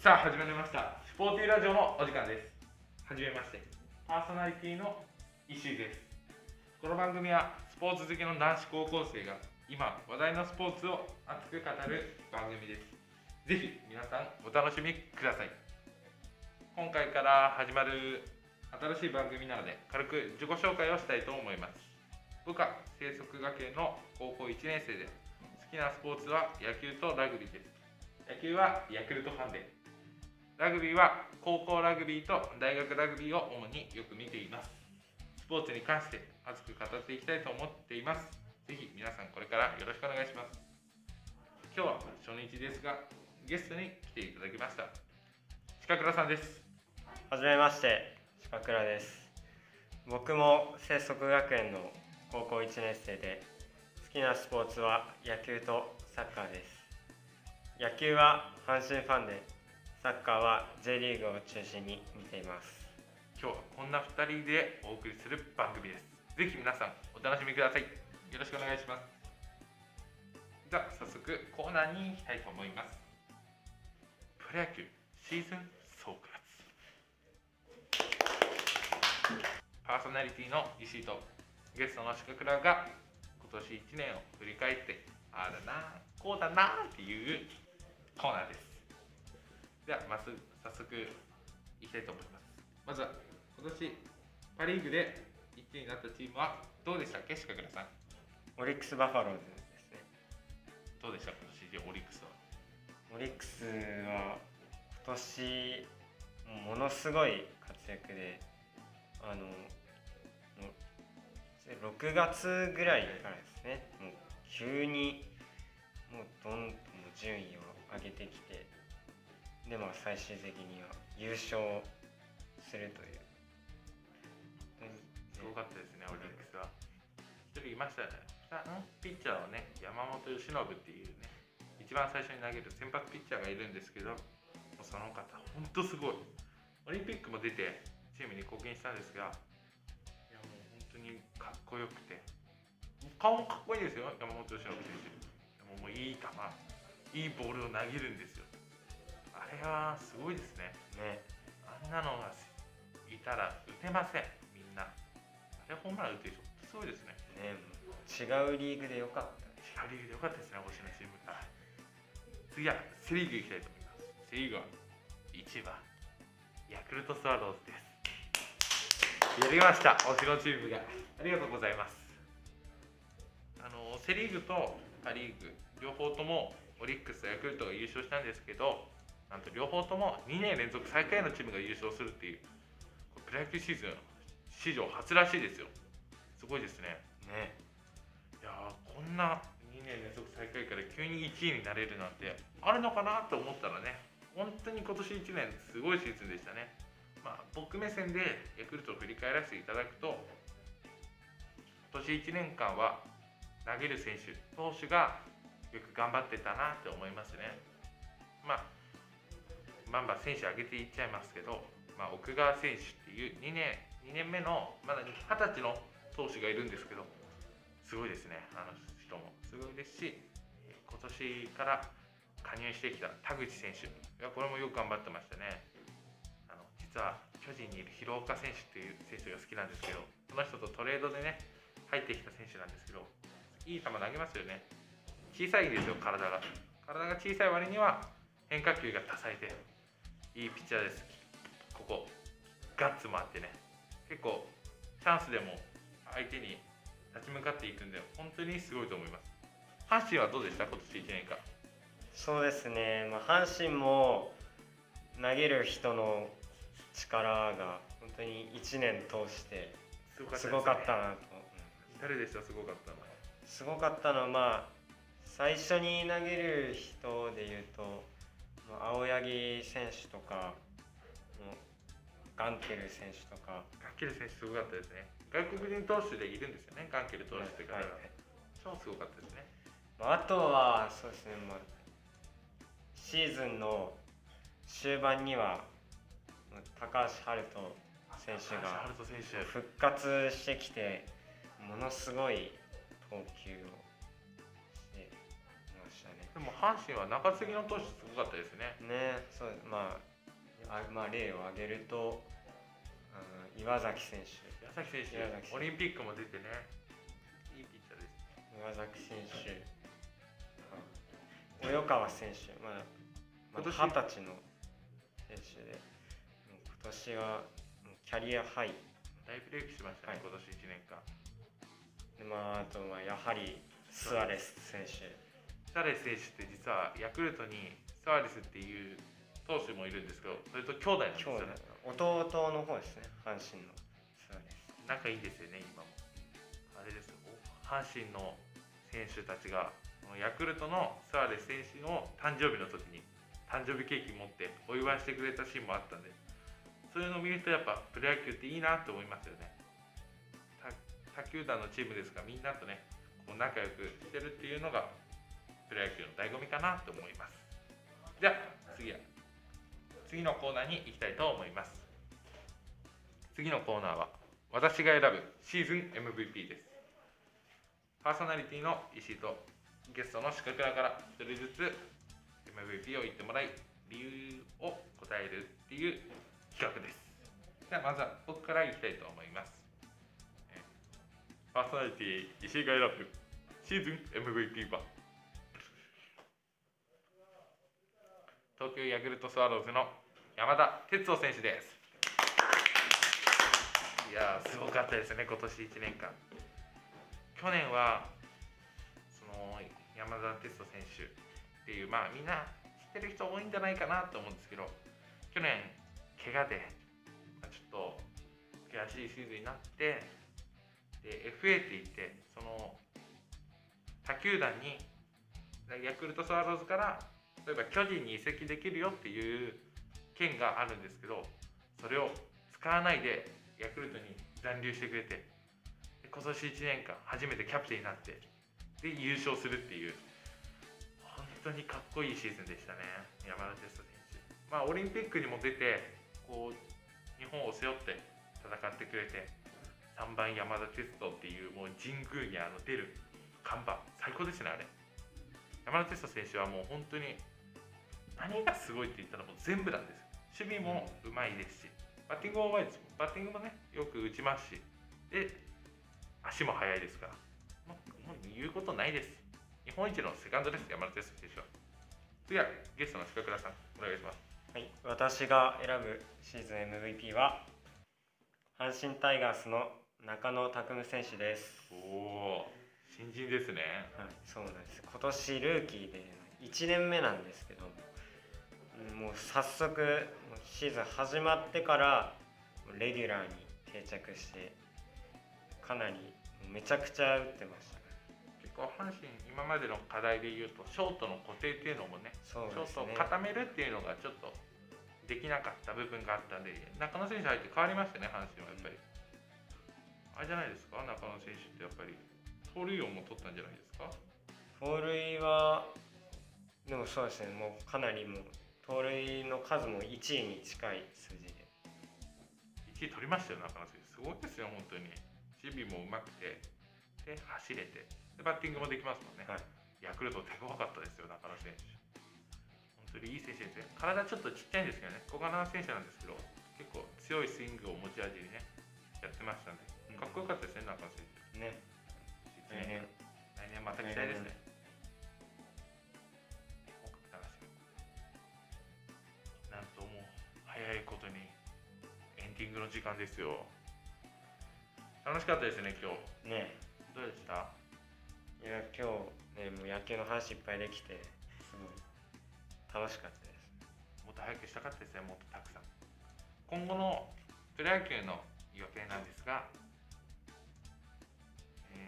さあ始まりました。スポーティーラジオのお時間です。はじめまして。パーソナリティの石井です。この番組はスポーツ好きの男子高校生が今話題のスポーツを熱く語る番組です。ぜひ皆さんお楽しみください。今回から始まる新しい番組なので軽く自己紹介をしたいと思います。部下生息学園の高校1年生で好きなスポーツは野球とラグビーです。野球はヤクルトファンでラグビーは高校ラグビーと大学ラグビーを主によく見ています。スポーツに関して熱く語っていきたいと思っています。ぜひ皆さんこれからよろしくお願いします。今日は初日ですがゲストに来ていただきました。近倉さんです。はじめまして鹿倉です。僕も清則学園の高校1年生で好きなスポーツは野球とサッカーです。野球は阪神ファンでサッカーは J リーグを中心に見ています。今日はこんな2人でお送りする番組です。ぜひ皆さんお楽しみください。よろしくお願いします。じゃあ早速コーナーに行きたいと思います。プロ野球シーズン総括。パーソナリティの石井とゲストの鹿倉が今年1年を振り返ってああだなこうだなっていうコーナーです。ではまず早速いきたいと思います。まずは今年パ・リーグで1位になったチームはどうでしたっけ？鹿倉さん。オリックス・バファローズですね。どうでした？今年でオリックスは。オリックスは今年ものすごい活躍であのもう6月ぐらいからですねもう急にもうどんどん順位を上げてきてでまあ最終的には優勝するというすごかったですね、オリックスは。一人いましたね。ピッチャーはね、山本由伸っていうね、一番最初に投げる先発ピッチャーがいるんですけど、その方、本当すごい。オリンピックも出て、チームに貢献したんですが、いやもう本当にかっこよくて、顔もかっこいいですよ、山本由伸選手。もういい球、いいボールを投げるんですよ。あれはすごいですね。ねあんなのがいたら打てません、みんな。あれホームラン打ってる人、すごいですね。ね違うリーグでよかった違うリーグでよかったですね、星野チームが。次はセ・リーグいきたいと思います。セ・リーグは1番、ヤクルトスワローズです。やりました、星野チームが。ありがとうございます。あのセ・リーグとパ・リーグ、両方ともオリックス、ヤクルトが優勝したんですけど、なんと両方とも2年連続最下位のチームが優勝するっていう、プロ野球シーズン史上初らしいですよ。すごいですね。ねいやーこんな2年連続最下位から急に1位になれるなんてあるのかなと思ったらね本当に今年1年すごいシーズンでしたねまあ僕目線でヤクルトを振り返らせていただくと今年1年間は投げる選手投手がよく頑張ってたなって思いますねまあバンバン選手上げていっちゃいますけど、まあ、奥川選手っていう2年2年目のまだ20歳の投手がいるんですけどすごいですねあの人も。すごいですし今年から加入してきた田口選手いやこれもよく頑張ってましたね。あの実は巨人にいる広岡選手っていう選手が好きなんですけどその人とトレードでね入ってきた選手なんですけどいい球投げますよね。小さいんですよ体が。体が小さい割には変化球が多彩でいいピッチャーです。ここガッツもあってね。結構チャンスでも相手に立ち向かっていくんで本当にすごいと思います。阪神はどうでした？今年1年間。そうですね、まあ、阪神も投げる人の力が本当に1年通してすごかったなと、誰でした？すごかったのすごかったのはまあ最初に投げる人でいうとまあ青柳選手とかガンケル選手とか。ガンケル選手すごかったですね。外国人投手でいるんですよねガンケル投手って方が、はい超すごかったですね。まああとはそうですね、まあ、シーズンの終盤にはまあ高橋遥人選手。が復活してきてものすごい投球をしたね。でも阪神は中継ぎの投手すごかったですね。ねそうまああまあ例を挙げると、うん、岩崎選手。岩崎選手オリンピックも出てね。いいピッチャーです岩崎選手。うん。及川選手。まだまだ今年？二十歳の選手で。今年はキャリアハイ。大ブレイクしましたね、はい。今年1年間。でまああとはやはりスアレス選手シャレス選手って実はヤクルトにスアレスっていう投手もいるんですけどそれと兄弟なんです兄よ弟ね弟。の方ですね。阪神の。スアレス仲いいんですよね今も。あれですよ。阪神の選手たちがヤクルトのスアレス選手の誕生日の時に誕生日ケーキ持ってお祝いしてくれたシーンもあったんでそういうのを見るとやっぱプロ野球っていいなと思いますよね。他他球団のチームですがみんなとねこう仲良くしてるっていうのがプロ野球の醍醐味かなと思います。じゃあ次は次のコーナーに行きたいと思います。次のコーナーは私が選ぶシーズン MVP です。パーソナリティの石井とゲストの鹿倉から1人ずつ MVP を言ってもらい理由を答えるっていう企画です。ではまずは僕からいきたいと思います。パーソナリティ石井が選ぶシーズン MVP は？東京ヤクルトスワローズの山田哲人選手です。いやすごかったですね今年1年間。去年はその山田哲人選手っていうまあみんな知ってる人多いんじゃないかなと思うんですけど去年怪我で、まちょっと悔しいシーズンになってで FA って言ってその他球団にヤクルトスワローズから例えば巨人に移籍できるよっていう権があるんですけどそれを使わないでヤクルトに残留してくれて今年1年間初めてキャプテンになってで優勝するっていう本当にかっこいいシーズンでしたね。山田哲人選手。まあオリンピックにも出てこう日本を背負って戦ってくれて3番山田哲人っていうもう神宮にあの出る看板最高ですねあれ。山田哲人選手はもう本当に何がすごいって言ったらもう全部なんです守備もうまいですしバッティングもうまいですバッティングもねよく打ちますしで足も速いですからもうもう言うことないです。日本一のセカンドです。山田哲人選手は。次はゲストの鹿倉さんお願いします。はい、私が選ぶシーズン MVP は阪神タイガースの中野拓夢選手です。おお新人ですね。はい、そうなんです。今年ルーキーで1年目なんですけど、うんもう早速シーズン始まってからレギュラーに定着して、かなりめちゃくちゃ打ってましたね。結構阪神今までの課題で言うとショートの固定っていうのもねそうちょっとですね。固めるっていうのがちょっとできなかった部分があったんで中野選手入って変わりましたね阪神はやっぱり、あれじゃないですか？中野選手ってやっぱり盗塁王も取ったんじゃないですか？盗塁はでもそうですね。もうかなりもう盗塁の数も1位に近い数字で。1位取りましたよ中野選手。すごいですよ本当に。守備もうまくてで走れて。でバッティングもできますもんね、はい。ヤクルト手強かったですよ中野選手。本当にいい選手ですね。体ちょっとちっちゃいんですけどね。小柄な選手なんですけど結構強いスイングを持ち味にねやってましたん。でかっこよかったですね中野選手。ね。来来年。来年また期待ですね。時間ですよ。楽しかったですね今日。ね。どうでした？いや今日ねもう野球の話いっぱいできてすごい楽しかったです。もっと早くしたかったですねもっとたくさん。今後のプロ野球の予定なんですが、え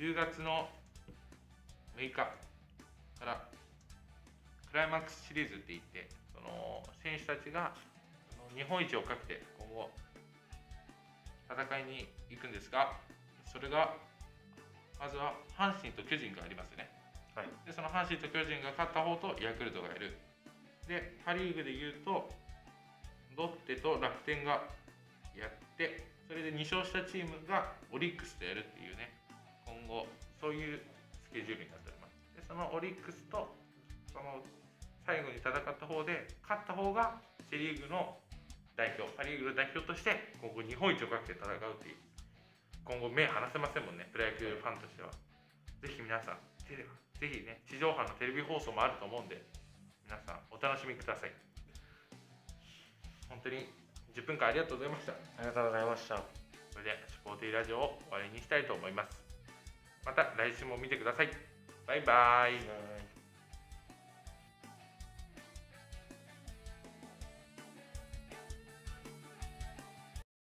ー10月の6日からクライマックスシリーズって言ってその選手たちが日本一をかけて今後戦いに行くんですがそれがまずは阪神と巨人がありますよね。はい。でその阪神と巨人が勝った方とヤクルトがいる。でパ・リーグでいうとロッテと楽天がやってそれで2勝したチームがオリックスとやるっていうね今後そういうスケジュールになっております。でそのオリックスとその最後に戦った方で勝った方がセ・リーグの代表パ・リーグの代表として今後日本一をかけて戦うっていう。今後目離せませんもんねプロ野球ファンとしては。ぜひ皆さんテレぜひね地上波のテレビ放送もあると思うんで皆さんお楽しみください。本当に10分間ありがとうございました。ありがとうございました。それでスポーティーラジオを終わりにしたいと思います。また来週も見てください。バイバイ。はい